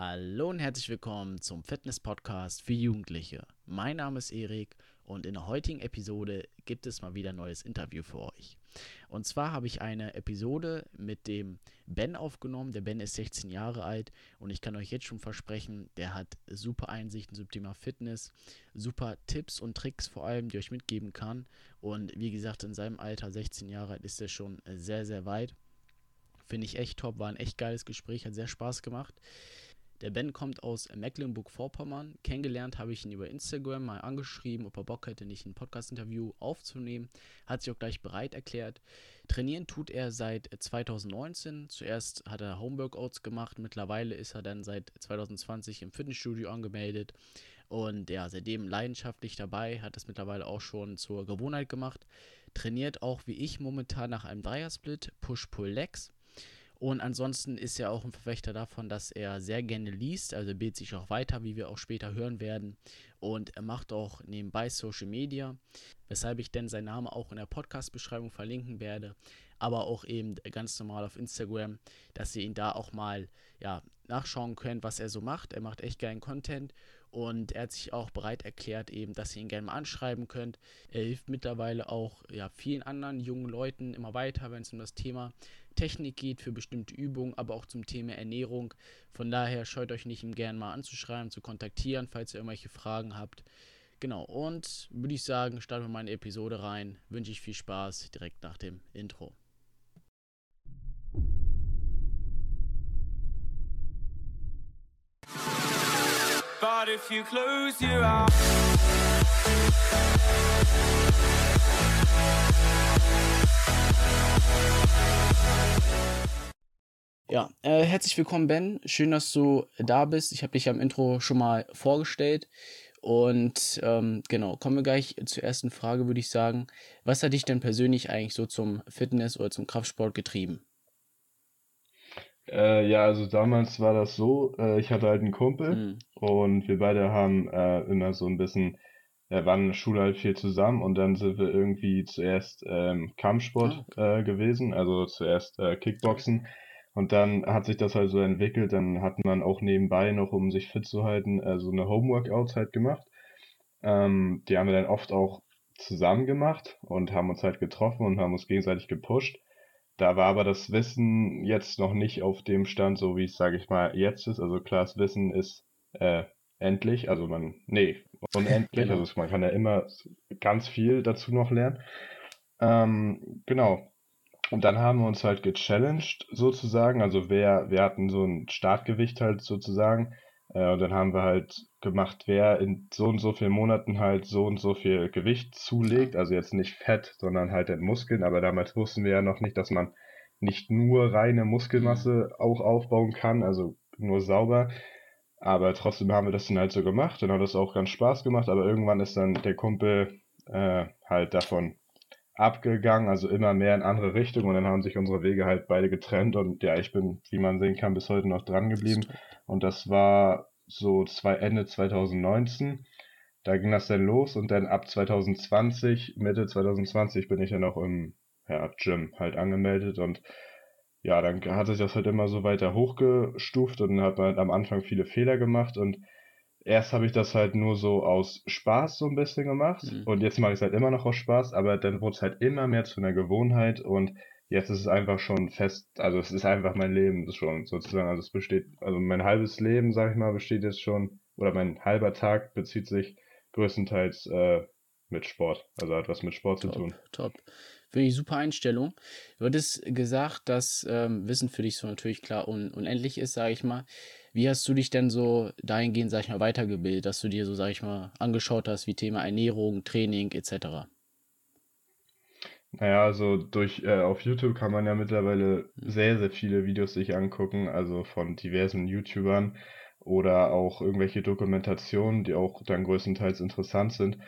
Hallo und herzlich willkommen zum Fitness-Podcast für Jugendliche. Mein Name ist Erik und in der heutigen Episode gibt es mal wieder ein neues Interview für euch. Und zwar habe ich eine Episode mit dem Ben aufgenommen. Der Ben ist 16 Jahre alt und ich kann euch jetzt schon versprechen, der hat super Einsichten zum Thema Fitness, super Tipps und Tricks vor allem, die ich euch mitgeben kann. Und wie gesagt, in seinem Alter, 16 Jahre alt, ist er schon sehr, sehr weit. Finde ich echt top, war ein echt geiles Gespräch, hat sehr Spaß gemacht. Der Ben kommt aus Mecklenburg-Vorpommern. Kennengelernt habe ich ihn über Instagram mal angeschrieben, ob er Bock hätte, nicht ein Podcast-Interview aufzunehmen. Hat sich auch gleich bereit erklärt. Trainieren tut er seit 2019. Zuerst hat er Homeworkouts gemacht. Mittlerweile ist er dann seit 2020 im Fitnessstudio angemeldet. Und ja, seitdem leidenschaftlich dabei, hat es mittlerweile auch schon zur Gewohnheit gemacht. Trainiert auch wie ich momentan nach einem Dreiersplit, Push-Pull-Legs. Und ansonsten ist er auch ein Verfechter davon, dass er sehr gerne liest, also bildet sich auch weiter, wie wir auch später hören werden. Und er macht auch nebenbei Social Media, weshalb ich denn seinen Namen auch in der Podcast-Beschreibung verlinken werde, aber auch eben ganz normal auf Instagram, dass ihr ihn da auch mal ja, nachschauen könnt, was er so macht. Er macht echt geilen Content und er hat sich auch bereit erklärt, eben, dass ihr ihn gerne mal anschreiben könnt. Er hilft mittlerweile auch ja, vielen anderen jungen Leuten immer weiter, wenn es um das Thema Technik geht, für bestimmte Übungen, aber auch zum Thema Ernährung. Von daher scheut euch nicht, ihm gerne mal anzuschreiben, zu kontaktieren, falls ihr irgendwelche Fragen habt. Genau, und würde ich sagen, starten wir mal in die Episode rein. Wünsche ich viel Spaß direkt nach dem Intro. But if you close your eyes Ja, äh, herzlich willkommen, Ben. Schön, dass du da bist. Ich habe dich am Intro schon mal vorgestellt. Und ähm, genau, kommen wir gleich zur ersten Frage, würde ich sagen. Was hat dich denn persönlich eigentlich so zum Fitness oder zum Kraftsport getrieben? Äh, ja, also damals war das so, äh, ich hatte halt einen Kumpel mhm. Und wir beide haben äh, immer so ein bisschen, äh, waren in der Schule halt viel zusammen und dann sind wir irgendwie zuerst ähm, Kampfsport ah, okay. gewesen, also zuerst äh, Kickboxen. Und dann hat sich das halt so entwickelt, dann hat man auch nebenbei noch, um sich fit zu halten, äh, so eine Homeworkouts halt gemacht. Ähm, die haben wir dann oft auch zusammen gemacht und haben uns halt getroffen und haben uns gegenseitig gepusht. Da war aber das Wissen jetzt noch nicht auf dem Stand, so wie es, sage ich mal, jetzt ist. Also klar, das Wissen ist äh, endlich, also man, nee, unendlich, genau. also man kann ja immer ganz viel dazu noch lernen. Ähm, genau, und dann haben wir uns halt gechallenged sozusagen. Also wer, wir hatten so ein Startgewicht halt sozusagen. Äh, und dann haben wir halt gemacht, wer in so und so vielen Monaten halt so und so viel Gewicht zulegt. Also jetzt nicht Fett, sondern halt in Muskeln. Aber damals wussten wir ja noch nicht, dass man nicht nur reine Muskelmasse auch aufbauen kann, also nur sauber. Aber trotzdem haben wir das dann halt so gemacht. Dann hat das auch ganz Spaß gemacht. Aber irgendwann ist dann der Kumpel äh, halt davon abgegangen, also immer mehr in andere Richtungen. Und dann haben sich unsere Wege halt beide getrennt. Und ja, ich bin, wie man sehen kann, bis heute noch dran geblieben. Und das war so zwei, Ende 2019, da ging das dann los. Und dann ab 2020, Mitte 2020 bin ich dann auch im ja, Gym halt angemeldet. Und ja, dann hat sich das halt immer so weiter hochgestuft und dann hat man halt am Anfang viele Fehler gemacht und erst habe ich das halt nur so aus Spaß so ein bisschen gemacht mhm. und jetzt mache ich es halt immer noch aus Spaß, aber dann wurde es halt immer mehr zu einer Gewohnheit und jetzt ist es einfach schon fest, also es ist einfach mein Leben schon sozusagen, also es besteht, also mein halbes Leben, sag ich mal, besteht jetzt schon, oder mein halber Tag bezieht sich größtenteils äh, mit Sport, also hat was mit Sport top, zu tun. Top. Finde ich super Einstellung. Du hattest gesagt, dass ähm, Wissen für dich so natürlich klar un unendlich ist, sage ich mal. Wie hast du dich denn so dahingehend, sag ich mal, weitergebildet, dass du dir so, sag ich mal, angeschaut hast, wie Thema Ernährung, Training etc.? Naja, also durch äh, auf YouTube kann man ja mittlerweile mhm. sehr, sehr viele Videos sich angucken, also von diversen YouTubern oder auch irgendwelche Dokumentationen, die auch dann größtenteils interessant sind.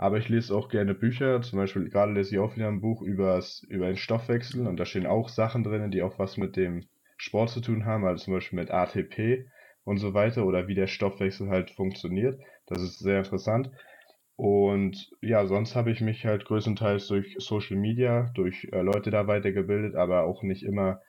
Aber ich lese auch gerne Bücher, zum Beispiel gerade lese ich auch wieder ein Buch übers, über den Stoffwechsel. Und da stehen auch Sachen drin, die auch was mit dem Sport zu tun haben, also zum Beispiel mit ATP und so weiter. Oder wie der Stoffwechsel halt funktioniert. Das ist sehr interessant. Und ja, sonst habe ich mich halt größtenteils durch Social Media, durch äh, Leute da weitergebildet, aber auch nicht immer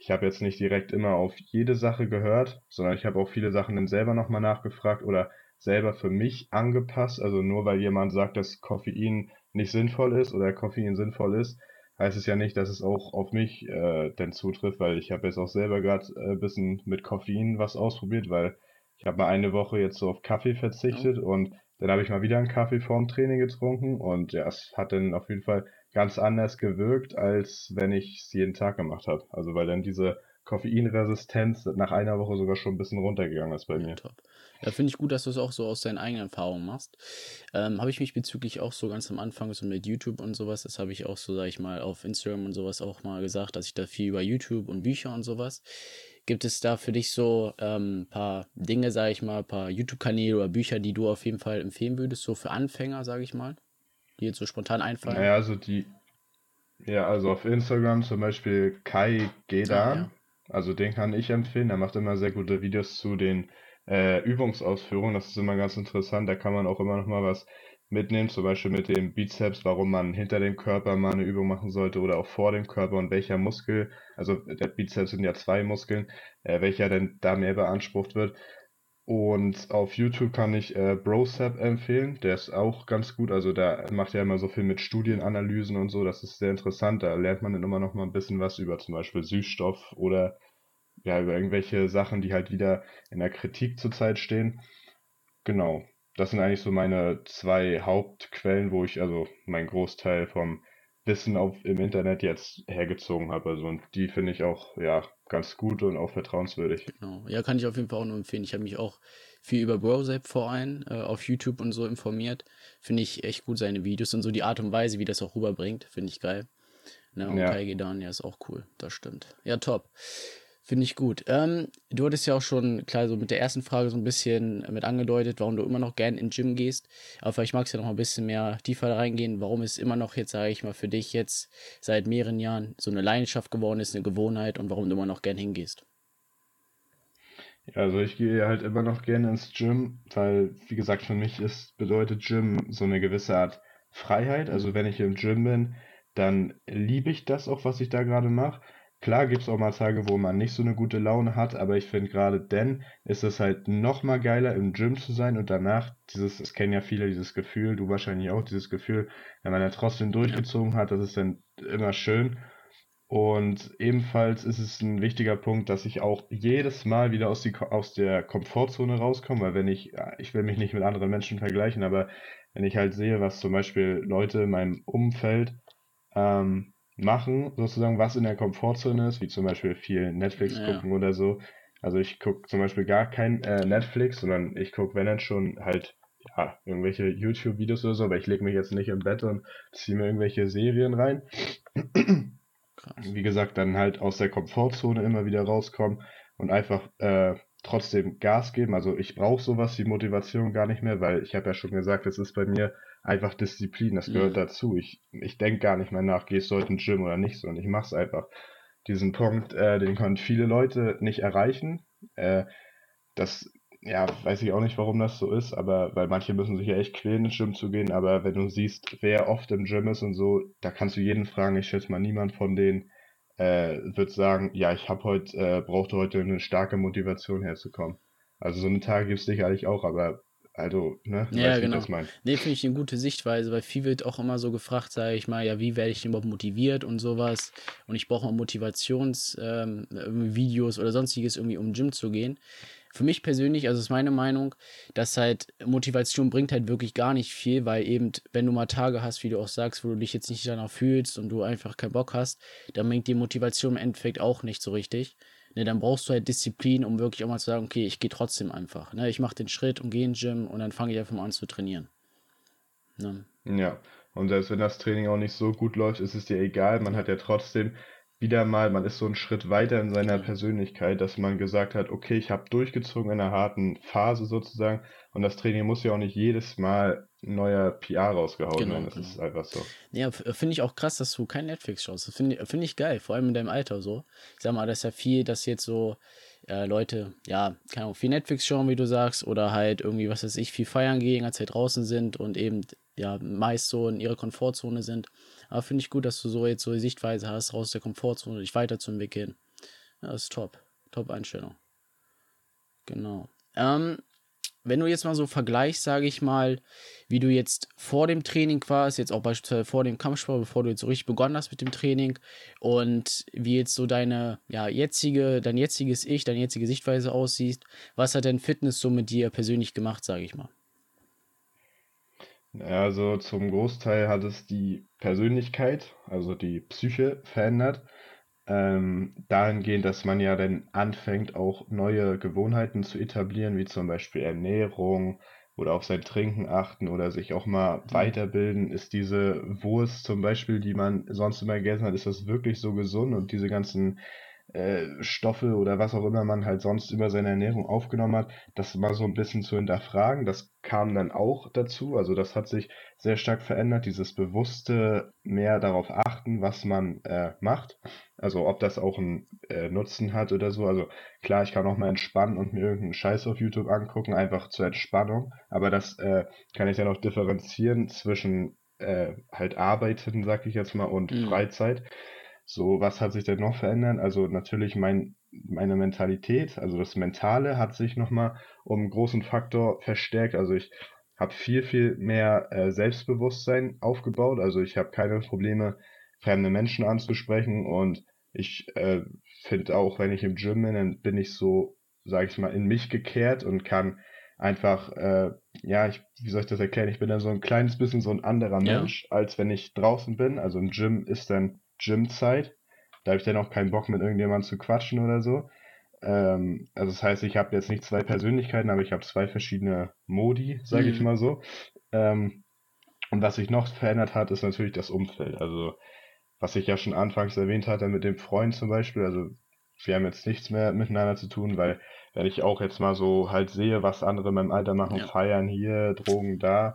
ich habe jetzt nicht direkt immer auf jede Sache gehört, sondern ich habe auch viele Sachen dann selber nochmal nachgefragt oder selber für mich angepasst. Also nur weil jemand sagt, dass Koffein nicht sinnvoll ist oder Koffein sinnvoll ist, heißt es ja nicht, dass es auch auf mich äh, denn zutrifft, weil ich habe jetzt auch selber gerade äh, ein bisschen mit Koffein was ausprobiert, weil ich habe mal eine Woche jetzt so auf Kaffee verzichtet oh. und dann habe ich mal wieder einen Kaffee vorm Training getrunken und ja, es hat dann auf jeden Fall ganz anders gewirkt, als wenn ich es jeden Tag gemacht habe. Also weil dann diese Koffeinresistenz nach einer Woche sogar schon ein bisschen runtergegangen ist bei mir. top. Ja, finde ich gut, dass du es auch so aus deinen eigenen Erfahrungen machst. Ähm, habe ich mich bezüglich auch so ganz am Anfang so mit YouTube und sowas, das habe ich auch so, sag ich mal, auf Instagram und sowas auch mal gesagt, dass ich da viel über YouTube und Bücher und sowas. Gibt es da für dich so ein ähm, paar Dinge, sag ich mal, ein paar YouTube-Kanäle oder Bücher, die du auf jeden Fall empfehlen würdest, so für Anfänger, sag ich mal, die jetzt so spontan einfallen? Naja, also die, ja, also auf Instagram zum Beispiel Kai Gedan. Ah, ja. Also den kann ich empfehlen. Er macht immer sehr gute Videos zu den äh, Übungsausführungen. Das ist immer ganz interessant. Da kann man auch immer noch mal was mitnehmen, zum Beispiel mit dem Bizeps, warum man hinter dem Körper mal eine Übung machen sollte oder auch vor dem Körper und welcher Muskel, also der Bizeps sind ja zwei Muskeln, äh, welcher denn da mehr beansprucht wird. Und auf YouTube kann ich äh, Brosap empfehlen, der ist auch ganz gut, also da macht er immer so viel mit Studienanalysen und so, das ist sehr interessant, da lernt man dann immer noch mal ein bisschen was über zum Beispiel Süßstoff oder ja, über irgendwelche Sachen, die halt wieder in der Kritik zurzeit stehen. Genau, das sind eigentlich so meine zwei Hauptquellen, wo ich also meinen Großteil vom Wissen auf, im Internet jetzt hergezogen habe. Also und die finde ich auch ja ganz gut und auch vertrauenswürdig. Genau. Ja, kann ich auf jeden Fall auch nur empfehlen. Ich habe mich auch viel über allem äh, auf YouTube und so informiert. Finde ich echt gut seine Videos und so die Art und Weise, wie das auch rüberbringt, finde ich geil. Ne, und ja. Kai Gedan, ja, ist auch cool. Das stimmt. Ja, top. Finde ich gut. Ähm, du hattest ja auch schon, klar, so mit der ersten Frage so ein bisschen mit angedeutet, warum du immer noch gern in Gym gehst. Aber vielleicht magst du ja noch ein bisschen mehr tiefer reingehen, warum es immer noch jetzt, sage ich mal, für dich jetzt seit mehreren Jahren so eine Leidenschaft geworden ist, eine Gewohnheit und warum du immer noch gern hingehst. Ja, also ich gehe halt immer noch gerne ins Gym, weil, wie gesagt, für mich ist, bedeutet Gym so eine gewisse Art Freiheit. Also wenn ich im Gym bin, dann liebe ich das auch, was ich da gerade mache. Klar gibt es auch mal Tage, wo man nicht so eine gute Laune hat, aber ich finde gerade dann ist es halt noch mal geiler im Gym zu sein und danach dieses, es kennen ja viele dieses Gefühl, du wahrscheinlich auch dieses Gefühl, wenn man ja trotzdem durchgezogen hat, das ist dann immer schön. Und ebenfalls ist es ein wichtiger Punkt, dass ich auch jedes Mal wieder aus, die, aus der Komfortzone rauskomme, weil wenn ich, ich will mich nicht mit anderen Menschen vergleichen, aber wenn ich halt sehe, was zum Beispiel Leute in meinem Umfeld ähm, machen, sozusagen, was in der Komfortzone ist, wie zum Beispiel viel Netflix ja. gucken oder so. Also ich gucke zum Beispiel gar kein äh, Netflix, sondern ich gucke, wenn dann schon halt ja, irgendwelche YouTube-Videos oder so, aber ich lege mich jetzt nicht im Bett und ziehe mir irgendwelche Serien rein. Krass. Wie gesagt, dann halt aus der Komfortzone immer wieder rauskommen und einfach äh, trotzdem Gas geben. Also ich brauche sowas, die Motivation gar nicht mehr, weil ich habe ja schon gesagt, es ist bei mir einfach Disziplin, das gehört mhm. dazu. Ich, ich denke gar nicht mehr nach, gehst du heute ins Gym oder nicht so und ich mache es einfach. Diesen Punkt, äh, den können viele Leute nicht erreichen. Äh, das, ja, weiß ich auch nicht, warum das so ist, aber weil manche müssen sich ja echt quälen, ins Gym zu gehen, aber wenn du siehst, wer oft im Gym ist und so, da kannst du jeden fragen, ich schätze mal, niemand von denen äh, wird sagen, ja, ich habe heute, äh, brauchte heute eine starke Motivation herzukommen. Also so einen Tag gibt es sicherlich auch, aber also, ne? Ja, weißt, genau. Das nee, finde ich eine gute Sichtweise, weil viel wird auch immer so gefragt, sage ich mal, ja, wie werde ich denn überhaupt motiviert und sowas. Und ich brauche mal Motivationsvideos ähm, oder sonstiges irgendwie, um Gym zu gehen. Für mich persönlich, also ist meine Meinung, dass halt Motivation bringt halt wirklich gar nicht viel, weil eben, wenn du mal Tage hast, wie du auch sagst, wo du dich jetzt nicht danach fühlst und du einfach keinen Bock hast, dann bringt die Motivation im Endeffekt auch nicht so richtig ne, dann brauchst du halt Disziplin, um wirklich auch mal zu sagen, okay, ich gehe trotzdem einfach. Ne? Ich mache den Schritt und gehe ins Gym und dann fange ich einfach mal an zu trainieren. Ne? Ja, und selbst wenn das Training auch nicht so gut läuft, ist es dir egal. Man hat ja trotzdem wieder mal, man ist so einen Schritt weiter in seiner Persönlichkeit, dass man gesagt hat, okay, ich habe durchgezogen in einer harten Phase sozusagen und das Training muss ja auch nicht jedes Mal neuer PR rausgehauen genau. Das genau. ist einfach so. Ja, finde ich auch krass, dass du kein Netflix schaust. Das finde find ich geil, vor allem in deinem Alter so. Ich sag mal, das ist ja viel, dass jetzt so äh, Leute, ja, keine Ahnung, viel Netflix schauen, wie du sagst, oder halt irgendwie, was weiß ich, viel feiern gehen, als sie draußen sind und eben, ja, meist so in ihrer Komfortzone sind. Aber finde ich gut, dass du so jetzt so die Sichtweise hast, raus der Komfortzone, dich weiterzuentwickeln. Ja, ist top. Top Einstellung. Genau. Ähm, wenn du jetzt mal so vergleichst, sage ich mal, wie du jetzt vor dem Training warst, jetzt auch beispielsweise vor dem Kampfsport, bevor du jetzt so richtig begonnen hast mit dem Training und wie jetzt so deine, ja, jetzige, dein jetziges Ich, deine jetzige Sichtweise aussieht, was hat denn Fitness so mit dir persönlich gemacht, sage ich mal? Also zum Großteil hat es die Persönlichkeit, also die Psyche verändert ähm, dahingehend, dass man ja dann anfängt, auch neue Gewohnheiten zu etablieren, wie zum Beispiel Ernährung oder auf sein Trinken achten oder sich auch mal mhm. weiterbilden. Ist diese Wurst zum Beispiel, die man sonst immer gegessen hat, ist das wirklich so gesund? Und diese ganzen äh, Stoffe oder was auch immer man halt sonst über seine Ernährung aufgenommen hat, das mal so ein bisschen zu hinterfragen. Das kam dann auch dazu. Also das hat sich sehr stark verändert, dieses bewusste mehr darauf achten, was man äh, macht. Also ob das auch einen äh, Nutzen hat oder so. Also klar, ich kann auch mal entspannen und mir irgendeinen Scheiß auf YouTube angucken, einfach zur Entspannung. Aber das äh, kann ich dann auch differenzieren zwischen äh, halt Arbeiten, sag ich jetzt mal, und mhm. Freizeit. So, was hat sich denn noch verändert? Also natürlich mein, meine Mentalität, also das Mentale hat sich nochmal um einen großen Faktor verstärkt. Also ich habe viel, viel mehr äh, Selbstbewusstsein aufgebaut. Also ich habe keine Probleme, fremde Menschen anzusprechen und ich äh, finde auch, wenn ich im Gym bin, dann bin ich so, sage ich mal, in mich gekehrt und kann einfach, äh, ja, ich, wie soll ich das erklären? Ich bin dann so ein kleines bisschen so ein anderer ja. Mensch, als wenn ich draußen bin. Also im Gym ist dann Gymzeit. Da habe ich dann auch keinen Bock, mit irgendjemandem zu quatschen oder so. Ähm, also das heißt, ich habe jetzt nicht zwei Persönlichkeiten, aber ich habe zwei verschiedene Modi, sage mhm. ich mal so. Ähm, und was sich noch verändert hat, ist natürlich das Umfeld. Also was ich ja schon anfangs erwähnt hatte mit dem Freund zum Beispiel. Also wir haben jetzt nichts mehr miteinander zu tun, weil wenn ich auch jetzt mal so halt sehe, was andere in meinem Alter machen, ja. feiern hier, Drogen da,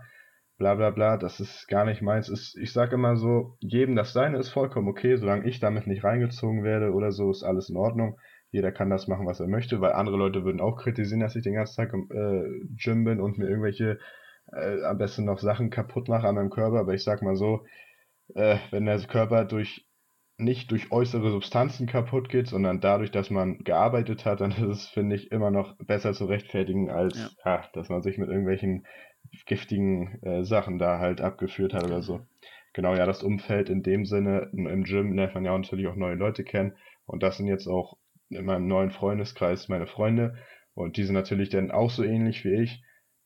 bla bla bla, das ist gar nicht meins. Ist, ich sage immer so, jedem das Seine ist vollkommen okay, solange ich damit nicht reingezogen werde oder so, ist alles in Ordnung. Jeder kann das machen, was er möchte, weil andere Leute würden auch kritisieren, dass ich den ganzen Tag im äh, Gym bin und mir irgendwelche, äh, am besten noch Sachen kaputt mache an meinem Körper. Aber ich sag mal so, äh, wenn der Körper durch nicht durch äußere Substanzen kaputt geht, sondern dadurch, dass man gearbeitet hat, dann ist es, finde ich, immer noch besser zu rechtfertigen, als ja. Ja, dass man sich mit irgendwelchen giftigen äh, Sachen da halt abgeführt hat oder so. Genau, ja, das Umfeld in dem Sinne, im Gym lernt man ja natürlich auch neue Leute kennen und das sind jetzt auch in meinem neuen Freundeskreis meine Freunde und die sind natürlich dann auch so ähnlich wie ich.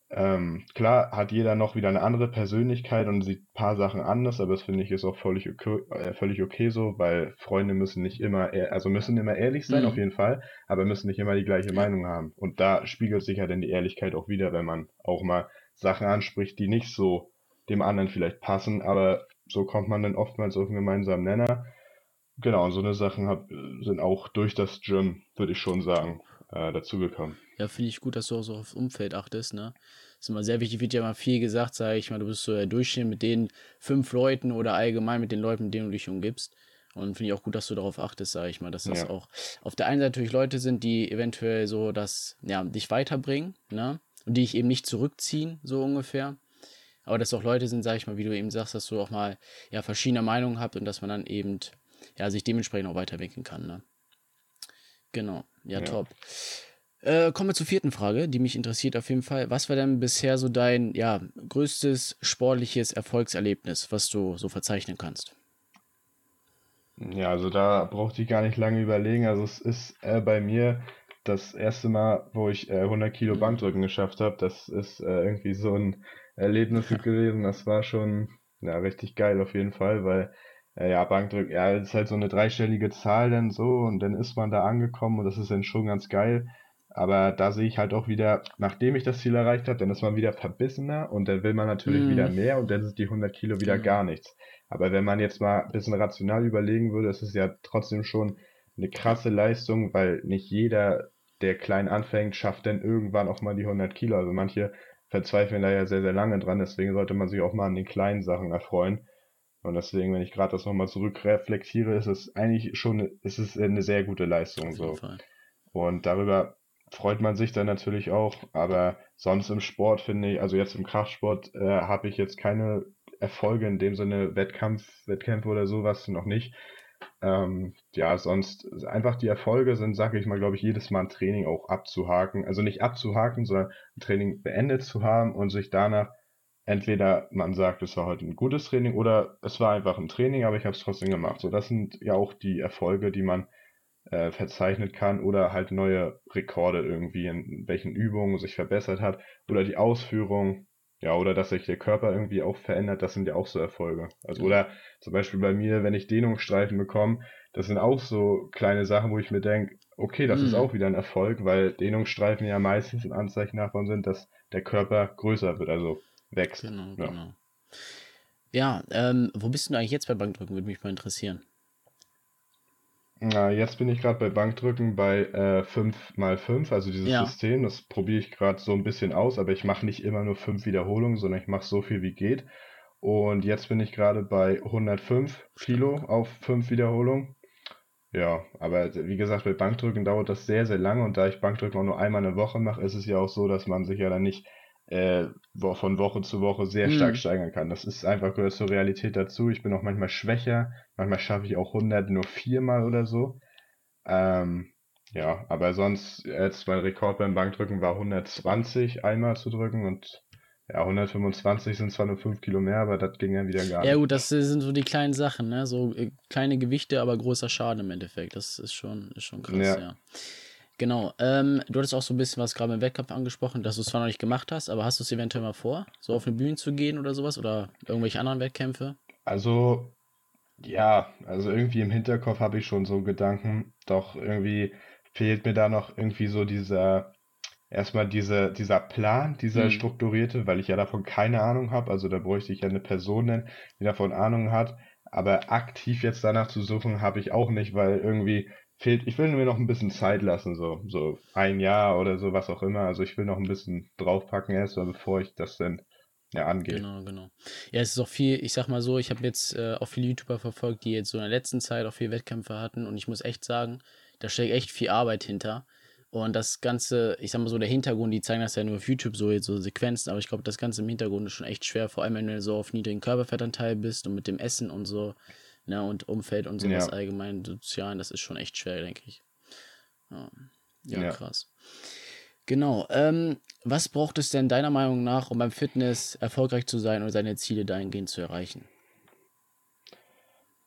Ähm, klar hat jeder noch wieder eine andere Persönlichkeit und sieht ein paar Sachen anders, aber das finde ich ist auch völlig okay, äh, völlig okay so, weil Freunde müssen nicht immer, also müssen immer ehrlich sein, mhm. auf jeden Fall, aber müssen nicht immer die gleiche Meinung haben. Und da spiegelt sich ja dann die Ehrlichkeit auch wieder, wenn man auch mal Sachen anspricht, die nicht so dem anderen vielleicht passen, aber so kommt man dann oftmals auf einen gemeinsamen Nenner. Genau, und so eine Sachen hab, sind auch durch das Gym, würde ich schon sagen, äh, dazugekommen. Ja, finde ich gut, dass du auch so aufs Umfeld achtest, ne? Das ist immer sehr wichtig, wird ja immer viel gesagt, sage ich mal, du bist so der Durchschnitt mit den fünf Leuten oder allgemein mit den Leuten, mit denen du dich umgibst. Und finde ich auch gut, dass du darauf achtest, sage ich mal, dass das ja. auch auf der einen Seite natürlich Leute sind, die eventuell so das, ja, dich weiterbringen, ne? Und die ich eben nicht zurückziehen, so ungefähr. Aber dass auch Leute sind, sage ich mal, wie du eben sagst, dass du auch mal ja, verschiedene Meinungen habt und dass man dann eben ja, sich dementsprechend auch weiterentwickeln kann. Ne? Genau, ja, ja. top. Äh, kommen wir zur vierten Frage, die mich interessiert auf jeden Fall. Was war denn bisher so dein ja, größtes sportliches Erfolgserlebnis, was du so verzeichnen kannst? Ja, also da brauchte ich gar nicht lange überlegen. Also es ist äh, bei mir das erste Mal, wo ich äh, 100 Kilo. Bankdrücken geschafft habe, das ist äh, irgendwie so ein Erlebnis gewesen. Das war schon ja, richtig geil auf jeden Fall, weil äh, ja, Bankdrücken, ja, das ist halt so eine dreistellige Zahl dann so und dann ist man da angekommen und das ist dann schon ganz geil. Aber da sehe ich halt auch wieder, nachdem ich das Ziel erreicht habe, dann ist man wieder verbissener und dann will man natürlich mm. wieder mehr und dann sind die 100 Kilo wieder mm. gar nichts. Aber wenn man jetzt mal ein bisschen rational überlegen würde, ist es ja trotzdem schon eine krasse Leistung, weil nicht jeder der klein anfängt, schafft dann irgendwann auch mal die 100 Kilo. Also manche verzweifeln da ja sehr, sehr lange dran. Deswegen sollte man sich auch mal an den kleinen Sachen erfreuen. Und deswegen, wenn ich gerade das nochmal zurückreflektiere, ist es eigentlich schon, ist es eine sehr gute Leistung. So. Und darüber freut man sich dann natürlich auch. Aber sonst im Sport finde ich, also jetzt im Kraftsport äh, habe ich jetzt keine Erfolge in dem Sinne Wettkampf, Wettkämpfe oder sowas noch nicht. Ähm, ja, sonst einfach die Erfolge sind, sage ich mal, glaube ich, jedes Mal ein Training auch abzuhaken. Also nicht abzuhaken, sondern ein Training beendet zu haben und sich danach entweder man sagt, es war heute ein gutes Training oder es war einfach ein Training, aber ich habe es trotzdem gemacht. So, das sind ja auch die Erfolge, die man äh, verzeichnet kann oder halt neue Rekorde irgendwie, in welchen Übungen sich verbessert hat oder die Ausführung, ja, oder dass sich der Körper irgendwie auch verändert, das sind ja auch so Erfolge. Also, oder zum Beispiel bei mir, wenn ich Dehnungsstreifen bekomme, das sind auch so kleine Sachen, wo ich mir denke, okay, das mhm. ist auch wieder ein Erfolg, weil Dehnungsstreifen ja meistens ein Anzeichen davon sind, dass der Körper größer wird. Also wächst. Genau, ja. genau. Ja, ähm, wo bist du eigentlich jetzt bei Bankdrücken? Würde mich mal interessieren. Na, jetzt bin ich gerade bei Bankdrücken bei äh, 5x5, also dieses ja. System. Das probiere ich gerade so ein bisschen aus, aber ich mache nicht immer nur 5 Wiederholungen, sondern ich mache so viel wie geht. Und jetzt bin ich gerade bei 105 Kilo auf 5 Wiederholungen. Ja, aber wie gesagt, bei Bankdrücken dauert das sehr, sehr lange und da ich Bankdrücken auch nur einmal eine Woche mache, ist es ja auch so, dass man sich ja dann nicht äh, von Woche zu Woche sehr stark mhm. steigern kann. Das ist einfach gehört zur Realität dazu. Ich bin auch manchmal schwächer, manchmal schaffe ich auch 100 nur viermal oder so. Ähm, ja, aber sonst, jetzt mein Rekord beim Bankdrücken war 120 einmal zu drücken und ja, 125 sind zwar nur 5 Kilo mehr, aber das ging dann wieder gar nicht. Ja gut, das sind so die kleinen Sachen, ne? So äh, kleine Gewichte, aber großer Schaden im Endeffekt. Das ist schon, ist schon krass, ja. ja. Genau. Ähm, du hattest auch so ein bisschen was gerade im Wettkampf angesprochen, dass du es zwar noch nicht gemacht hast, aber hast du es eventuell mal vor, so auf eine Bühne zu gehen oder sowas oder irgendwelche anderen Wettkämpfe? Also, ja, also irgendwie im Hinterkopf habe ich schon so Gedanken, doch irgendwie fehlt mir da noch irgendwie so dieser, erstmal diese, dieser Plan, dieser hm. strukturierte, weil ich ja davon keine Ahnung habe. Also da bräuchte ich ja eine Person nennen, die davon Ahnung hat. Aber aktiv jetzt danach zu suchen, habe ich auch nicht, weil irgendwie fehlt, ich will mir noch ein bisschen Zeit lassen, so, so ein Jahr oder so, was auch immer. Also ich will noch ein bisschen draufpacken erstmal, bevor ich das dann ja, angehe. Genau, genau. Ja, es ist auch viel, ich sag mal so, ich habe jetzt äh, auch viele YouTuber verfolgt, die jetzt so in der letzten Zeit auch viele Wettkämpfe hatten und ich muss echt sagen, da steckt echt viel Arbeit hinter. Und das Ganze, ich sag mal so, der Hintergrund, die zeigen das ja nur auf YouTube, so jetzt so Sequenzen, aber ich glaube, das Ganze im Hintergrund ist schon echt schwer, vor allem wenn du so auf niedrigen Körperfettanteil bist und mit dem Essen und so ne, und Umfeld und sowas ja. allgemein, sozialen, das ist schon echt schwer, denke ich. Ja, ja, krass. Genau. Ähm, was braucht es denn deiner Meinung nach, um beim Fitness erfolgreich zu sein und seine Ziele dahingehend zu erreichen?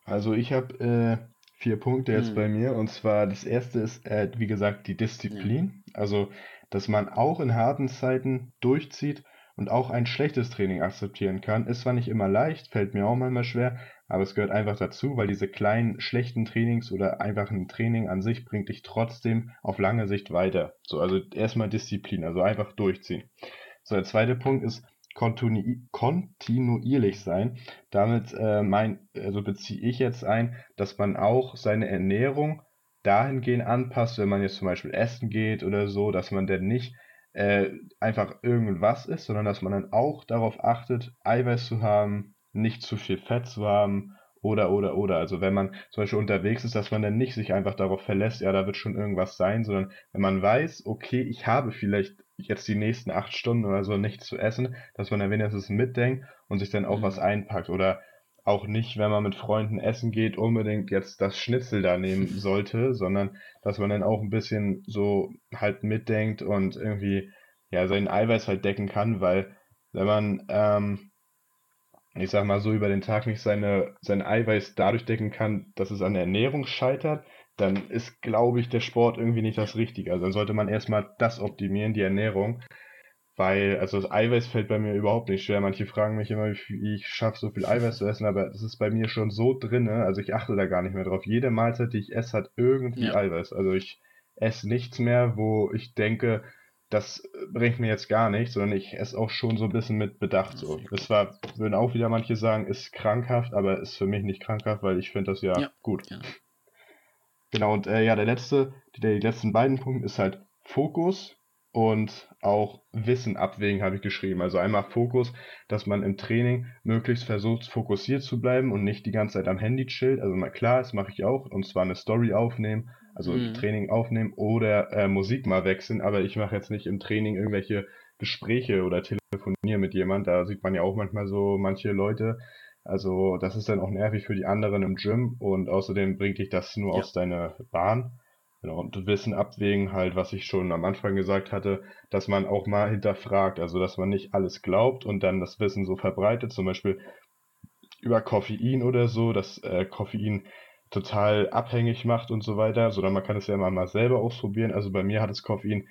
Also ich habe äh, vier Punkte jetzt hm. bei mir und zwar das erste ist, äh, wie gesagt, die Disziplin. Ja. Also, dass man auch in harten Zeiten durchzieht und auch ein schlechtes Training akzeptieren kann. Ist zwar nicht immer leicht, fällt mir auch manchmal schwer, aber es gehört einfach dazu, weil diese kleinen schlechten Trainings oder einfach ein Training an sich bringt dich trotzdem auf lange Sicht weiter. So, also erstmal Disziplin, also einfach durchziehen. So, der zweite Punkt ist kontinu kontinuierlich sein. Damit äh, mein, also beziehe ich jetzt ein, dass man auch seine Ernährung dahingehend anpasst, wenn man jetzt zum Beispiel essen geht oder so, dass man dann nicht äh, einfach irgendwas ist, sondern dass man dann auch darauf achtet, Eiweiß zu haben, nicht zu viel Fett zu haben oder, oder, oder. Also wenn man zum Beispiel unterwegs ist, dass man dann nicht sich einfach darauf verlässt, ja, da wird schon irgendwas sein, sondern wenn man weiß, okay, ich habe vielleicht jetzt die nächsten acht Stunden oder so nichts zu essen, dass man dann wenigstens mitdenkt und sich dann auch mhm. was einpackt oder auch nicht, wenn man mit Freunden essen geht, unbedingt jetzt das Schnitzel da nehmen sollte, sondern dass man dann auch ein bisschen so halt mitdenkt und irgendwie ja seinen Eiweiß halt decken kann, weil wenn man ähm, ich sag mal so, über den Tag nicht seine, sein Eiweiß dadurch decken kann, dass es an der Ernährung scheitert, dann ist, glaube ich, der Sport irgendwie nicht das Richtige. Also dann sollte man erstmal das optimieren, die Ernährung. Weil, also das Eiweiß fällt bei mir überhaupt nicht schwer. Manche fragen mich immer, wie ich schaffe, so viel Eiweiß zu essen, aber das ist bei mir schon so drin, also ich achte da gar nicht mehr drauf. Jede Mahlzeit, die ich esse, hat irgendwie ja. Eiweiß. Also ich esse nichts mehr, wo ich denke, das bringt mir jetzt gar nichts, sondern ich esse auch schon so ein bisschen mit Bedacht so. Das war, würden auch wieder manche sagen, ist krankhaft, aber ist für mich nicht krankhaft, weil ich finde das ja, ja, gut. Ja. Genau, und äh, ja, der letzte, die, die letzten beiden Punkte ist halt Fokus und auch Wissen abwägen, habe ich geschrieben. Also einmal Fokus, dass man im Training möglichst versucht, fokussiert zu bleiben und nicht die ganze Zeit am Handy chillt. Also mal klar, das mache ich auch, und zwar eine Story aufnehmen also mhm. Training aufnehmen oder äh, Musik mal wechseln, aber ich mache jetzt nicht im Training irgendwelche Gespräche oder telefonieren mit jemand. Da sieht man ja auch manchmal so manche Leute, Also das ist dann auch nervig für die anderen im Gym und außerdem bringt dich das nur ja. aus deiner Bahn. Genau, und Wissen abwägen halt, was ich schon am Anfang gesagt hatte, dass man auch mal hinterfragt, also dass man nicht alles glaubt und dann das Wissen so verbreitet, zum Beispiel über Koffein oder so, dass äh, Koffein total abhängig macht und so weiter, sondern man kann es ja immer mal selber ausprobieren. Also bei mir hat es Koffein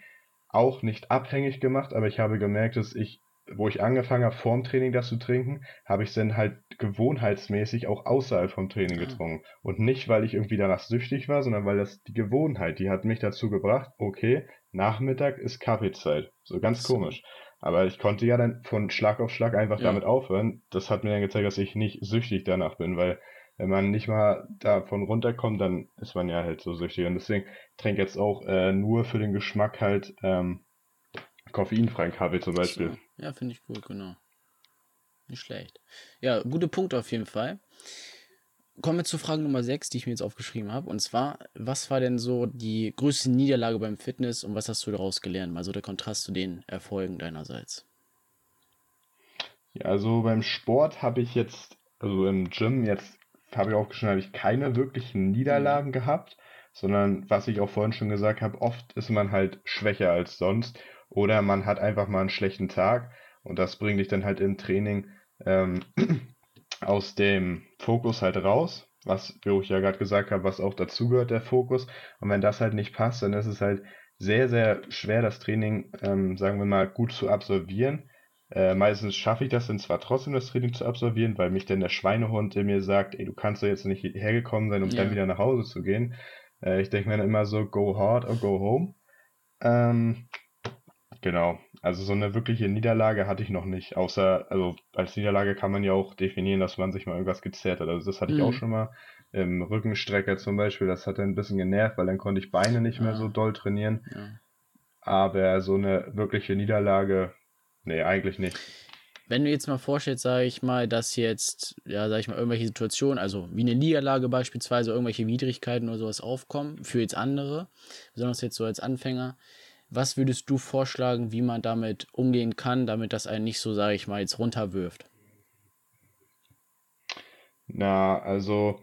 auch nicht abhängig gemacht, aber ich habe gemerkt, dass ich wo ich angefangen habe, vorm Training das zu trinken, habe ich es dann halt gewohnheitsmäßig auch außerhalb vom Training ah. getrunken. Und nicht, weil ich irgendwie danach süchtig war, sondern weil das die Gewohnheit, die hat mich dazu gebracht, okay, Nachmittag ist Kaffeezeit. So ganz so. komisch. Aber ich konnte ja dann von Schlag auf Schlag einfach ja. damit aufhören. Das hat mir dann gezeigt, dass ich nicht süchtig danach bin, weil wenn man nicht mal davon runterkommt, dann ist man ja halt so süchtig. Und deswegen trinke jetzt auch äh, nur für den Geschmack halt ähm, koffeinfreien Kaffee zum Beispiel. Ja, finde ich gut, genau. Nicht schlecht. Ja, gute Punkte auf jeden Fall. Kommen wir zur Frage Nummer 6, die ich mir jetzt aufgeschrieben habe. Und zwar, was war denn so die größte Niederlage beim Fitness und was hast du daraus gelernt? Mal so der Kontrast zu den Erfolgen deinerseits. Ja, also beim Sport habe ich jetzt, also im Gym jetzt habe ich aufgeschrieben, habe ich keine wirklichen Niederlagen mhm. gehabt, sondern was ich auch vorhin schon gesagt habe, oft ist man halt schwächer als sonst oder man hat einfach mal einen schlechten Tag und das bringt dich dann halt im Training ähm, aus dem Fokus halt raus, was, wie ich ja gerade gesagt habe, was auch dazugehört, der Fokus. Und wenn das halt nicht passt, dann ist es halt sehr, sehr schwer, das Training, ähm, sagen wir mal, gut zu absolvieren. Äh, meistens schaffe ich das dann zwar trotzdem, das Training zu absolvieren, weil mich dann der Schweinehund in mir sagt, ey, du kannst doch jetzt nicht hergekommen sein, um ja. dann wieder nach Hause zu gehen. Äh, ich denke mir dann immer so, go hard or go home. Ähm, Genau. Also so eine wirkliche Niederlage hatte ich noch nicht. Außer, also als Niederlage kann man ja auch definieren, dass man sich mal irgendwas gezerrt hat. Also das hatte ich auch mhm. schon mal. Im Rückenstrecker zum Beispiel, das hat dann ein bisschen genervt, weil dann konnte ich Beine nicht mehr so ah. doll trainieren. Ja. Aber so eine wirkliche Niederlage, nee, eigentlich nicht. Wenn du jetzt mal vorstellst, sage ich mal, dass jetzt, ja, sage ich mal, irgendwelche Situationen, also wie eine Niederlage beispielsweise, irgendwelche Widrigkeiten oder sowas aufkommen, für jetzt andere, besonders jetzt so als Anfänger, was würdest du vorschlagen, wie man damit umgehen kann, damit das einen nicht so, sage ich mal, jetzt runterwirft? Na, also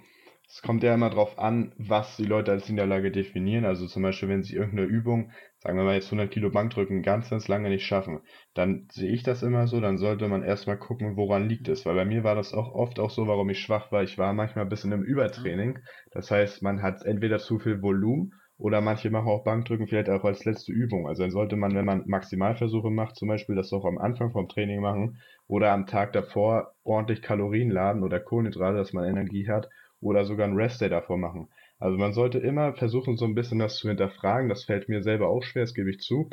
es kommt ja immer darauf an, was die Leute als Niederlage definieren. Also zum Beispiel, wenn sie irgendeine Übung, sagen wir mal jetzt 100 Kilo Bankdrücken, ganz, ganz lange nicht schaffen, dann sehe ich das immer so, dann sollte man erstmal gucken, woran liegt es. Weil bei mir war das auch oft auch so, warum ich schwach war. Ich war manchmal ein bisschen im Übertraining. Das heißt, man hat entweder zu viel Volumen oder manche machen auch Bankdrücken vielleicht auch als letzte Übung. Also dann sollte man, wenn man Maximalversuche macht, zum Beispiel das auch am Anfang vom Training machen oder am Tag davor ordentlich Kalorien laden oder Kohlenhydrate, dass man Energie hat oder sogar einen Rest Day davor machen. Also man sollte immer versuchen, so ein bisschen das zu hinterfragen. Das fällt mir selber auch schwer, das gebe ich zu.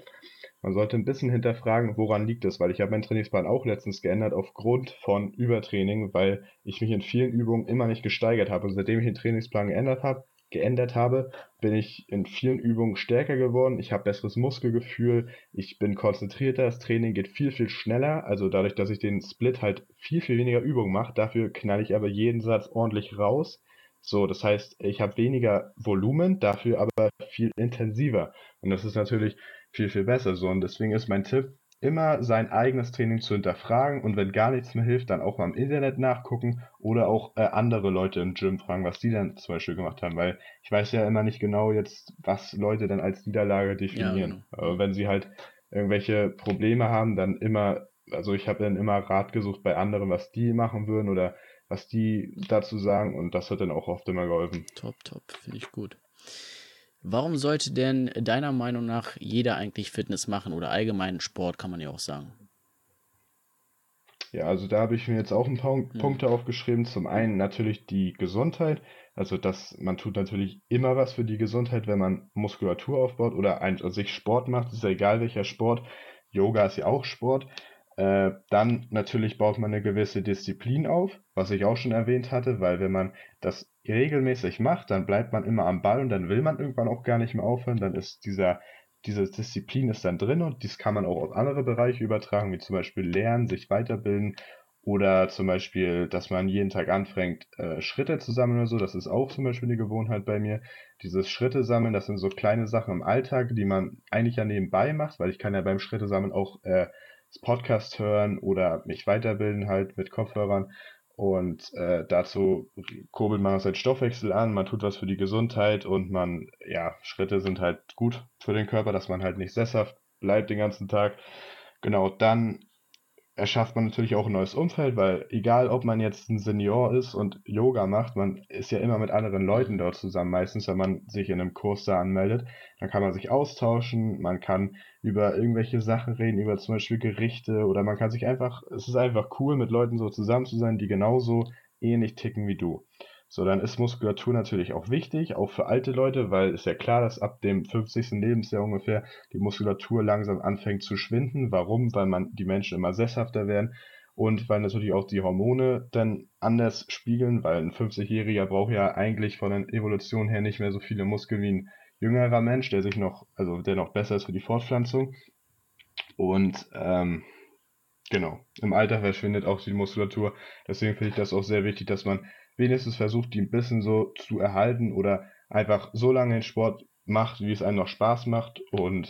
Man sollte ein bisschen hinterfragen, woran liegt es, weil ich habe meinen Trainingsplan auch letztens geändert aufgrund von Übertraining, weil ich mich in vielen Übungen immer nicht gesteigert habe. Und seitdem ich den Trainingsplan geändert habe, geändert habe, bin ich in vielen Übungen stärker geworden. Ich habe besseres Muskelgefühl, ich bin konzentrierter, das Training geht viel, viel schneller. Also dadurch, dass ich den Split halt viel, viel weniger Übungen mache, dafür knall ich aber jeden Satz ordentlich raus. So, das heißt, ich habe weniger Volumen, dafür aber viel intensiver. Und das ist natürlich viel, viel besser so. Und deswegen ist mein Tipp, immer sein eigenes Training zu hinterfragen und wenn gar nichts mehr hilft, dann auch mal im Internet nachgucken oder auch äh, andere Leute im Gym fragen, was die dann zum Beispiel gemacht haben, weil ich weiß ja immer nicht genau jetzt, was Leute dann als Niederlage definieren. Ja. Genau. wenn sie halt irgendwelche Probleme haben, dann immer, also ich habe dann immer Rat gesucht bei anderen, was die machen würden oder was die dazu sagen und das hat dann auch oft immer geholfen. Top, top, finde ich gut. Warum sollte denn deiner Meinung nach jeder eigentlich Fitness machen oder allgemeinen Sport, kann man ja auch sagen? Ja, also da habe ich mir jetzt auch ein paar hm. Punkte aufgeschrieben. Zum einen natürlich die Gesundheit. Also dass man tut natürlich immer was für die Gesundheit, wenn man Muskulatur aufbaut oder ein, also sich Sport macht. Ist ja egal welcher Sport. Yoga ist ja auch Sport. Äh, dann natürlich baut man eine gewisse Disziplin auf, was ich auch schon erwähnt hatte, weil wenn man das regelmäßig macht, dann bleibt man immer am Ball und dann will man irgendwann auch gar nicht mehr aufhören. Dann ist dieser, diese Disziplin ist dann drin und dies kann man auch auf andere Bereiche übertragen, wie zum Beispiel Lernen, sich weiterbilden oder zum Beispiel, dass man jeden Tag anfängt, äh, Schritte zu sammeln oder so. Das ist auch zum Beispiel eine Gewohnheit bei mir. Dieses Schritte sammeln, das sind so kleine Sachen im Alltag, die man eigentlich ja nebenbei macht, weil ich kann ja beim Schritte sammeln auch äh, Podcast hören oder mich weiterbilden halt mit Kopfhörern. Und äh, dazu kurbelt man seinen Stoffwechsel an, man tut was für die Gesundheit und man, ja, Schritte sind halt gut für den Körper, dass man halt nicht sesshaft bleibt den ganzen Tag. Genau, dann erschafft man natürlich auch ein neues Umfeld, weil egal ob man jetzt ein Senior ist und Yoga macht, man ist ja immer mit anderen Leuten dort zusammen. Meistens, wenn man sich in einem Kurs da anmeldet, dann kann man sich austauschen, man kann über irgendwelche Sachen reden, über zum Beispiel Gerichte oder man kann sich einfach, es ist einfach cool, mit Leuten so zusammen zu sein, die genauso ähnlich ticken wie du. So, dann ist Muskulatur natürlich auch wichtig, auch für alte Leute, weil ist ja klar, dass ab dem 50. Lebensjahr ungefähr die Muskulatur langsam anfängt zu schwinden. Warum? Weil man die Menschen immer sesshafter werden und weil natürlich auch die Hormone dann anders spiegeln, weil ein 50-Jähriger braucht ja eigentlich von der Evolution her nicht mehr so viele Muskeln wie ein jüngerer Mensch, der sich noch, also der noch besser ist für die Fortpflanzung. Und ähm, genau, im Alter verschwindet auch die Muskulatur. Deswegen finde ich das auch sehr wichtig, dass man wenigstens versucht, die ein bisschen so zu erhalten oder einfach so lange den Sport macht, wie es einem noch Spaß macht. Und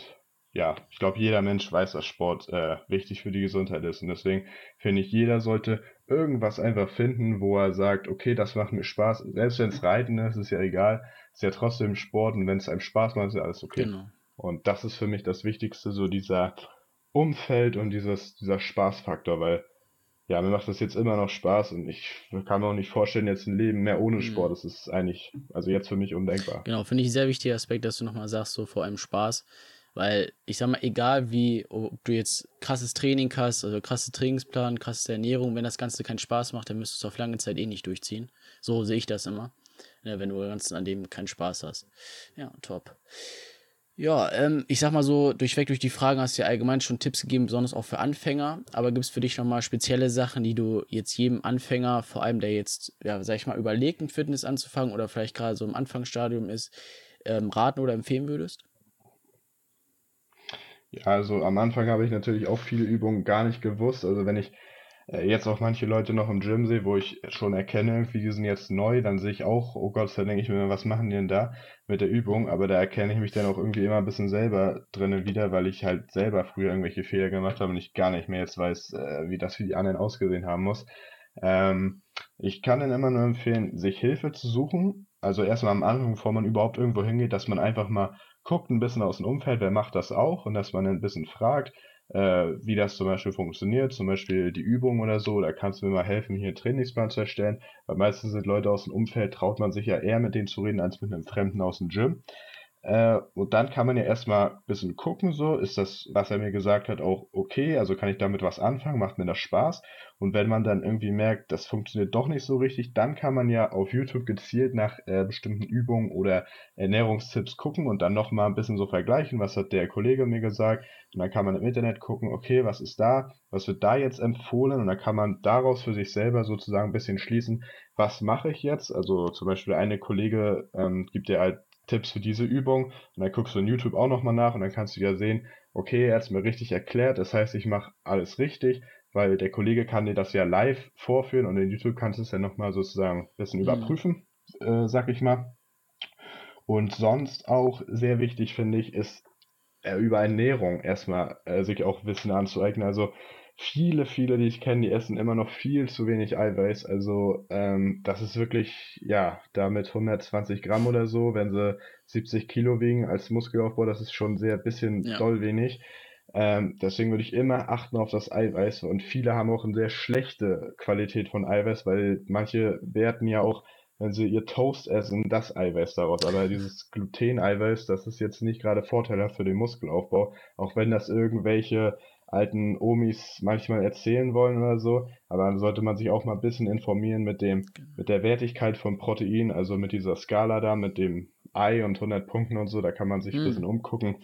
ja, ich glaube, jeder Mensch weiß, dass Sport äh, wichtig für die Gesundheit ist. Und deswegen finde ich, jeder sollte irgendwas einfach finden, wo er sagt, okay, das macht mir Spaß. Selbst wenn es Reiten ist, ist ja egal. Ist ja trotzdem Sport und wenn es einem Spaß macht, ist ja alles okay. Genau. Und das ist für mich das Wichtigste, so dieser Umfeld und dieses, dieser Spaßfaktor, weil ja, mir macht das jetzt immer noch Spaß und ich kann mir auch nicht vorstellen, jetzt ein Leben mehr ohne mhm. Sport. Das ist eigentlich, also jetzt für mich undenkbar. Genau, finde ich ein sehr wichtiger Aspekt, dass du nochmal sagst, so vor allem Spaß. Weil ich sag mal, egal wie, ob du jetzt krasses Training hast, also krasse Trainingsplan, krasse Ernährung, wenn das Ganze keinen Spaß macht, dann müsstest du es auf lange Zeit eh nicht durchziehen. So sehe ich das immer. Ja, wenn du ganz an dem keinen Spaß hast. Ja, top. Ja, ähm, ich sag mal so, durchweg durch die Fragen hast du ja allgemein schon Tipps gegeben, besonders auch für Anfänger. Aber gibt es für dich nochmal spezielle Sachen, die du jetzt jedem Anfänger, vor allem der jetzt, ja, sag ich mal, überlegt, ein Fitness anzufangen oder vielleicht gerade so im Anfangsstadium ist, ähm, raten oder empfehlen würdest? Ja, also am Anfang habe ich natürlich auch viele Übungen gar nicht gewusst. Also wenn ich jetzt auch manche Leute noch im Gym sehe, wo ich schon erkenne, irgendwie, die sind jetzt neu, dann sehe ich auch, oh Gott, da denke ich mir, was machen die denn da mit der Übung? Aber da erkenne ich mich dann auch irgendwie immer ein bisschen selber drinnen wieder, weil ich halt selber früher irgendwelche Fehler gemacht habe und ich gar nicht mehr jetzt weiß, äh, wie das für die anderen ausgesehen haben muss. Ähm, ich kann dann immer nur empfehlen, sich Hilfe zu suchen. Also erstmal am Anfang, bevor man überhaupt irgendwo hingeht, dass man einfach mal guckt ein bisschen aus dem Umfeld, wer macht das auch und dass man ein bisschen fragt, äh, wie das zum Beispiel funktioniert, zum Beispiel die Übung oder so, da kannst du mir mal helfen, hier einen Trainingsplan zu erstellen, weil meistens sind Leute aus dem Umfeld, traut man sich ja eher mit denen zu reden, als mit einem Fremden aus dem Gym. Äh, und dann kann man ja erstmal ein bisschen gucken, so, ist das, was er mir gesagt hat, auch okay, also kann ich damit was anfangen, macht mir das Spaß. Und wenn man dann irgendwie merkt, das funktioniert doch nicht so richtig, dann kann man ja auf YouTube gezielt nach äh, bestimmten Übungen oder Ernährungstipps gucken und dann nochmal ein bisschen so vergleichen, was hat der Kollege mir gesagt. Und dann kann man im Internet gucken, okay, was ist da, was wird da jetzt empfohlen? Und dann kann man daraus für sich selber sozusagen ein bisschen schließen, was mache ich jetzt? Also zum Beispiel eine Kollege ähm, gibt dir halt Tipps für diese Übung und dann guckst du in YouTube auch nochmal nach und dann kannst du ja sehen, okay, er hat es mir richtig erklärt, das heißt, ich mache alles richtig, weil der Kollege kann dir das ja live vorführen und in YouTube kannst du es ja nochmal sozusagen ein bisschen mhm. überprüfen, äh, sag ich mal. Und sonst auch sehr wichtig, finde ich, ist äh, über Ernährung erstmal äh, sich auch Wissen anzueignen. Also viele, viele, die ich kenne, die essen immer noch viel zu wenig Eiweiß. Also ähm, das ist wirklich, ja, damit 120 Gramm oder so, wenn sie 70 Kilo wiegen als Muskelaufbau, das ist schon sehr bisschen ja. doll wenig. Ähm, deswegen würde ich immer achten auf das Eiweiß und viele haben auch eine sehr schlechte Qualität von Eiweiß, weil manche werten ja auch, wenn sie ihr Toast essen, das Eiweiß daraus. Aber dieses Gluten-Eiweiß, das ist jetzt nicht gerade vorteilhaft für den Muskelaufbau, auch wenn das irgendwelche alten Omis manchmal erzählen wollen oder so. Aber dann sollte man sich auch mal ein bisschen informieren mit dem, mit der Wertigkeit von Protein, also mit dieser Skala da, mit dem Ei und 100 Punkten und so. Da kann man sich ein hm. bisschen umgucken,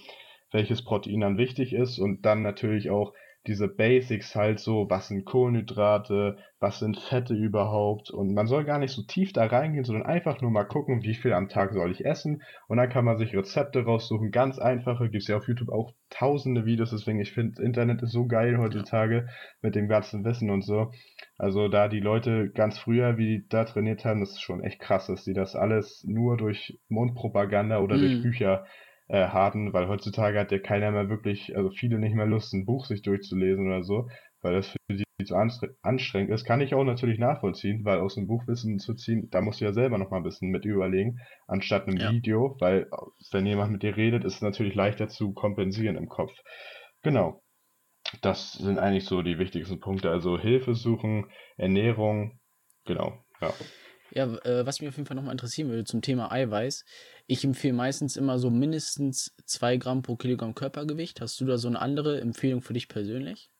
welches Protein dann wichtig ist und dann natürlich auch diese Basics halt so, was sind Kohlenhydrate, was sind Fette überhaupt und man soll gar nicht so tief da reingehen, sondern einfach nur mal gucken, wie viel am Tag soll ich essen und dann kann man sich Rezepte raussuchen, ganz einfache, gibt es ja auf YouTube auch tausende Videos, deswegen ich finde, Internet ist so geil heutzutage mit dem ganzen Wissen und so. Also da die Leute ganz früher, wie die da trainiert haben, das ist schon echt krass, dass die das alles nur durch Mundpropaganda oder mm. durch mhm. Bücher äh, weil heutzutage hat ja keiner mehr wirklich, also viele nicht mehr Lust, ein Buch sich durchzulesen oder so, weil das für die zu anstrengend ist, kann ich auch natürlich nachvollziehen, weil aus dem Buchwissen zu ziehen, da musst du ja selber noch mal ein bisschen mit überlegen, anstatt einem ja. Video, weil wenn jemand mit dir redet, ist es natürlich leichter zu kompensieren im Kopf. Genau. Das sind eigentlich so die wichtigsten Punkte. Also Hilfe suchen, Ernährung, genau, ja. Ja, äh, was mich auf jeden Fall nochmal interessieren würde zum Thema Eiweiß. Ich empfehle meistens immer so mindestens 2 Gramm pro Kilogramm Körpergewicht. Hast du da so eine andere Empfehlung für dich persönlich?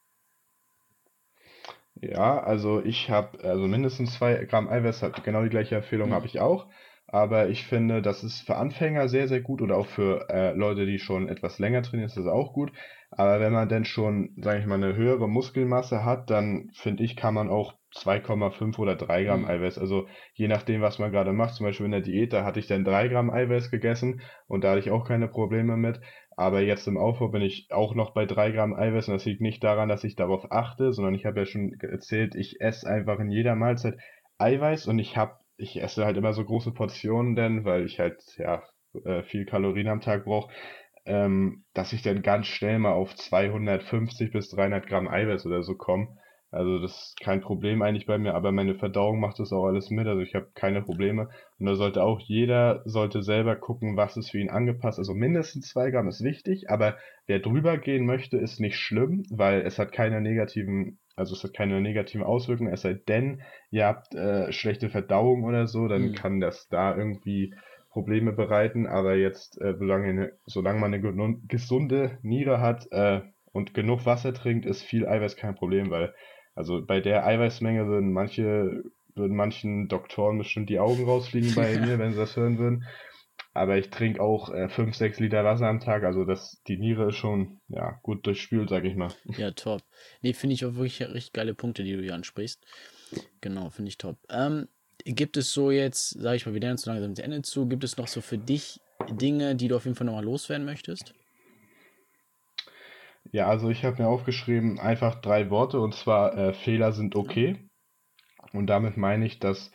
Ja, also ich habe also mindestens 2 Gramm Eiweiß, genau die gleiche Empfehlung mhm. habe ich auch. Aber ich finde, das ist für Anfänger sehr, sehr gut oder auch für äh, Leute, die schon etwas länger trainieren, ist das auch gut. Aber wenn man denn schon, sage ich mal, eine höhere Muskelmasse hat, dann finde ich, kann man auch 2,5 oder 3 Gramm mhm. Eiweiß, also je nachdem, was man gerade macht. Zum Beispiel in der Diät, da hatte ich dann 3 Gramm Eiweiß gegessen und da hatte ich auch keine Probleme mit. Aber jetzt im Aufbau bin ich auch noch bei 3 Gramm Eiweiß und das liegt nicht daran, dass ich darauf achte, sondern ich habe ja schon erzählt, ich esse einfach in jeder Mahlzeit Eiweiß und ich habe ich esse halt immer so große Portionen denn, weil ich halt ja äh, viel Kalorien am Tag brauche, ähm, dass ich dann ganz schnell mal auf 250 bis 300 Gramm Eiweiß oder so komme. Also das ist kein Problem eigentlich bei mir, aber meine Verdauung macht das auch alles mit, also ich habe keine Probleme. Und da sollte auch jeder, sollte selber gucken, was ist für ihn angepasst. Also mindestens zwei Gramm ist wichtig, aber wer drüber gehen möchte, ist nicht schlimm, weil es hat keine negativen also es hat keine negativen Auswirkungen, es sei denn, ihr habt äh, schlechte Verdauung oder so, dann mhm. kann das da irgendwie Probleme bereiten. Aber jetzt, äh, solange, solange man eine gesunde Niere hat äh, und genug Wasser trinkt, ist viel Eiweiß kein Problem, weil also bei der Eiweißmenge würden manche würden manchen Doktoren bestimmt die Augen rausfliegen bei mir, wenn sie das hören würden. Aber ich trinke auch 5, äh, 6 Liter Wasser am Tag, also das, die Niere ist schon ja, gut durchspült, sag ich mal. Ja, top. Nee, finde ich auch wirklich richtig geile Punkte, die du hier ansprichst. Genau, finde ich top. Ähm, gibt es so jetzt, sage ich mal, wir lernen so langsam das Ende zu, gibt es noch so für dich Dinge, die du auf jeden Fall nochmal loswerden möchtest? Ja, also ich habe mir aufgeschrieben, einfach drei Worte und zwar äh, Fehler sind okay. Und damit meine ich, dass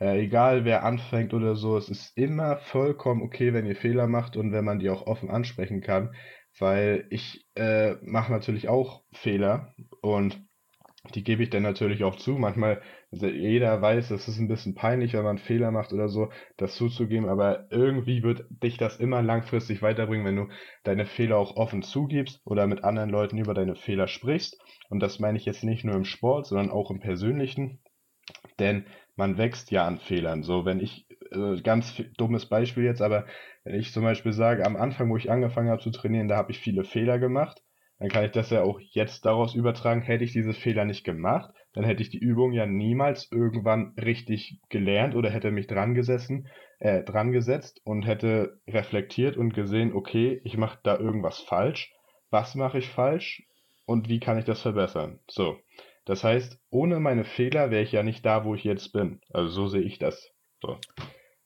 äh, egal wer anfängt oder so, es ist immer vollkommen okay, wenn ihr Fehler macht und wenn man die auch offen ansprechen kann, weil ich äh, mache natürlich auch Fehler und die gebe ich dann natürlich auch zu. Manchmal, also jeder weiß, es ist ein bisschen peinlich, wenn man Fehler macht oder so, das zuzugeben, aber irgendwie wird dich das immer langfristig weiterbringen, wenn du deine Fehler auch offen zugibst oder mit anderen Leuten über deine Fehler sprichst. Und das meine ich jetzt nicht nur im Sport, sondern auch im Persönlichen. Denn man wächst ja an Fehlern. So, wenn ich, äh, ganz dummes Beispiel jetzt, aber wenn ich zum Beispiel sage, am Anfang, wo ich angefangen habe zu trainieren, da habe ich viele Fehler gemacht, dann kann ich das ja auch jetzt daraus übertragen, hätte ich diese Fehler nicht gemacht, dann hätte ich die Übung ja niemals irgendwann richtig gelernt oder hätte mich dran gesessen, äh, dran gesetzt und hätte reflektiert und gesehen, okay, ich mache da irgendwas falsch, was mache ich falsch und wie kann ich das verbessern? So. Das heißt, ohne meine Fehler wäre ich ja nicht da, wo ich jetzt bin. Also so sehe ich das. So.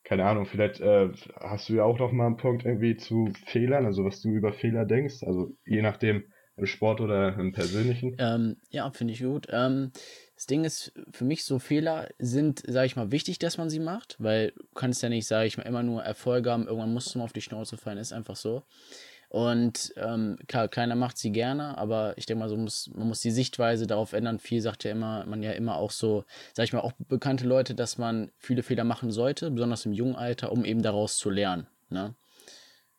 Keine Ahnung, vielleicht äh, hast du ja auch noch mal einen Punkt irgendwie zu Fehlern, also was du über Fehler denkst, also je nachdem im Sport oder im Persönlichen. Ähm, ja, finde ich gut. Ähm, das Ding ist, für mich so Fehler sind, sage ich mal, wichtig, dass man sie macht, weil du kannst ja nicht, sage ich mal, immer nur Erfolge haben, irgendwann musst du mal auf die Schnauze fallen, ist einfach so. Und ähm, klar, keiner macht sie gerne, aber ich denke mal, so muss, man muss die Sichtweise darauf ändern. Viel sagt ja immer, man ja immer auch so, sag ich mal, auch bekannte Leute, dass man viele Fehler machen sollte, besonders im jungen Alter, um eben daraus zu lernen. Ne?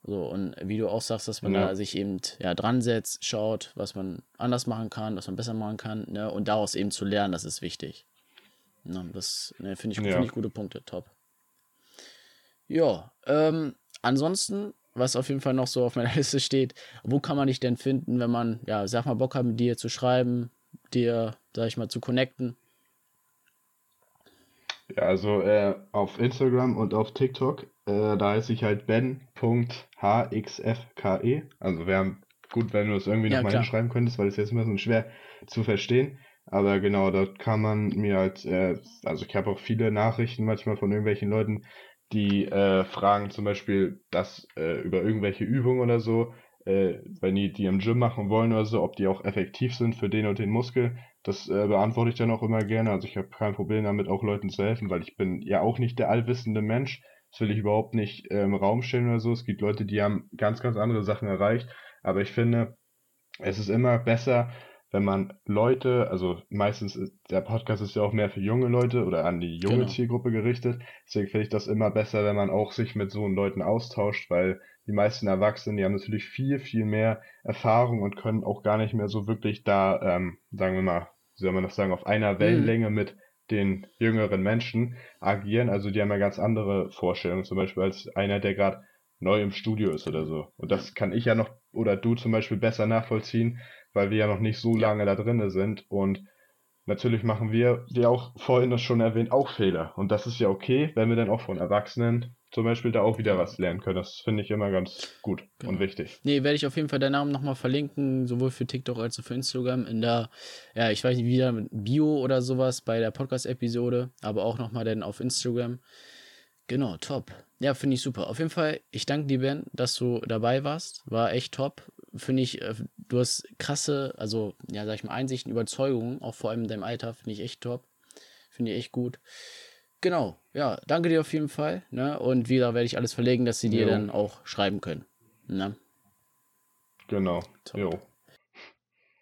So, und wie du auch sagst, dass man ja. da sich eben ja, dran setzt, schaut, was man anders machen kann, was man besser machen kann, ne? und daraus eben zu lernen, das ist wichtig. Ne? Das ne, finde ich, ja. find ich gute Punkte, top. Ja, ähm, ansonsten was auf jeden Fall noch so auf meiner Liste steht. Wo kann man dich denn finden, wenn man, ja, sag mal, Bock hat, mit dir zu schreiben, dir, sag ich mal, zu connecten? Ja, also äh, auf Instagram und auf TikTok, äh, da heiße ich halt ben.hxfke. Also wäre gut, wenn du das irgendwie ja, nochmal hinschreiben könntest, weil es jetzt immer so schwer zu verstehen. Aber genau, dort kann man mir halt, äh, also ich habe auch viele Nachrichten manchmal von irgendwelchen Leuten, die äh, fragen zum Beispiel das äh, über irgendwelche Übungen oder so, äh, wenn die die im Gym machen wollen oder so, ob die auch effektiv sind für den und den Muskel. Das äh, beantworte ich dann auch immer gerne. Also ich habe kein Problem damit, auch Leuten zu helfen, weil ich bin ja auch nicht der allwissende Mensch. Das will ich überhaupt nicht äh, im Raum stellen oder so. Es gibt Leute, die haben ganz, ganz andere Sachen erreicht. Aber ich finde, es ist immer besser, wenn man Leute, also meistens, ist, der Podcast ist ja auch mehr für junge Leute oder an die junge genau. Zielgruppe gerichtet. Deswegen finde ich das immer besser, wenn man auch sich mit so Leuten austauscht, weil die meisten Erwachsenen, die haben natürlich viel, viel mehr Erfahrung und können auch gar nicht mehr so wirklich da, ähm, sagen wir mal, wie soll man das sagen, auf einer mhm. Wellenlänge mhm. mit den jüngeren Menschen agieren. Also die haben ja ganz andere Vorstellungen, zum Beispiel als einer, der gerade neu im Studio ist oder so. Und das kann ich ja noch oder du zum Beispiel besser nachvollziehen, weil wir ja noch nicht so lange da drin sind. Und natürlich machen wir, wie auch vorhin das schon erwähnt, auch Fehler. Und das ist ja okay, wenn wir dann auch von Erwachsenen zum Beispiel da auch wieder was lernen können. Das finde ich immer ganz gut genau. und wichtig. Nee, werde ich auf jeden Fall deinen Namen nochmal verlinken, sowohl für TikTok als auch für Instagram. In der, ja, ich weiß nicht, wieder mit Bio oder sowas bei der Podcast-Episode, aber auch nochmal dann auf Instagram. Genau, top. Ja, finde ich super. Auf jeden Fall, ich danke dir, Ben, dass du dabei warst. War echt top. Finde ich, äh, du hast krasse, also, ja, sag ich mal, Einsichten, Überzeugungen, auch vor allem in deinem Alter, finde ich echt top. Finde ich echt gut. Genau, ja, danke dir auf jeden Fall. Ne? Und wieder werde ich alles verlegen, dass sie dir jo. dann auch schreiben können. Ne? Genau. Top. Jo.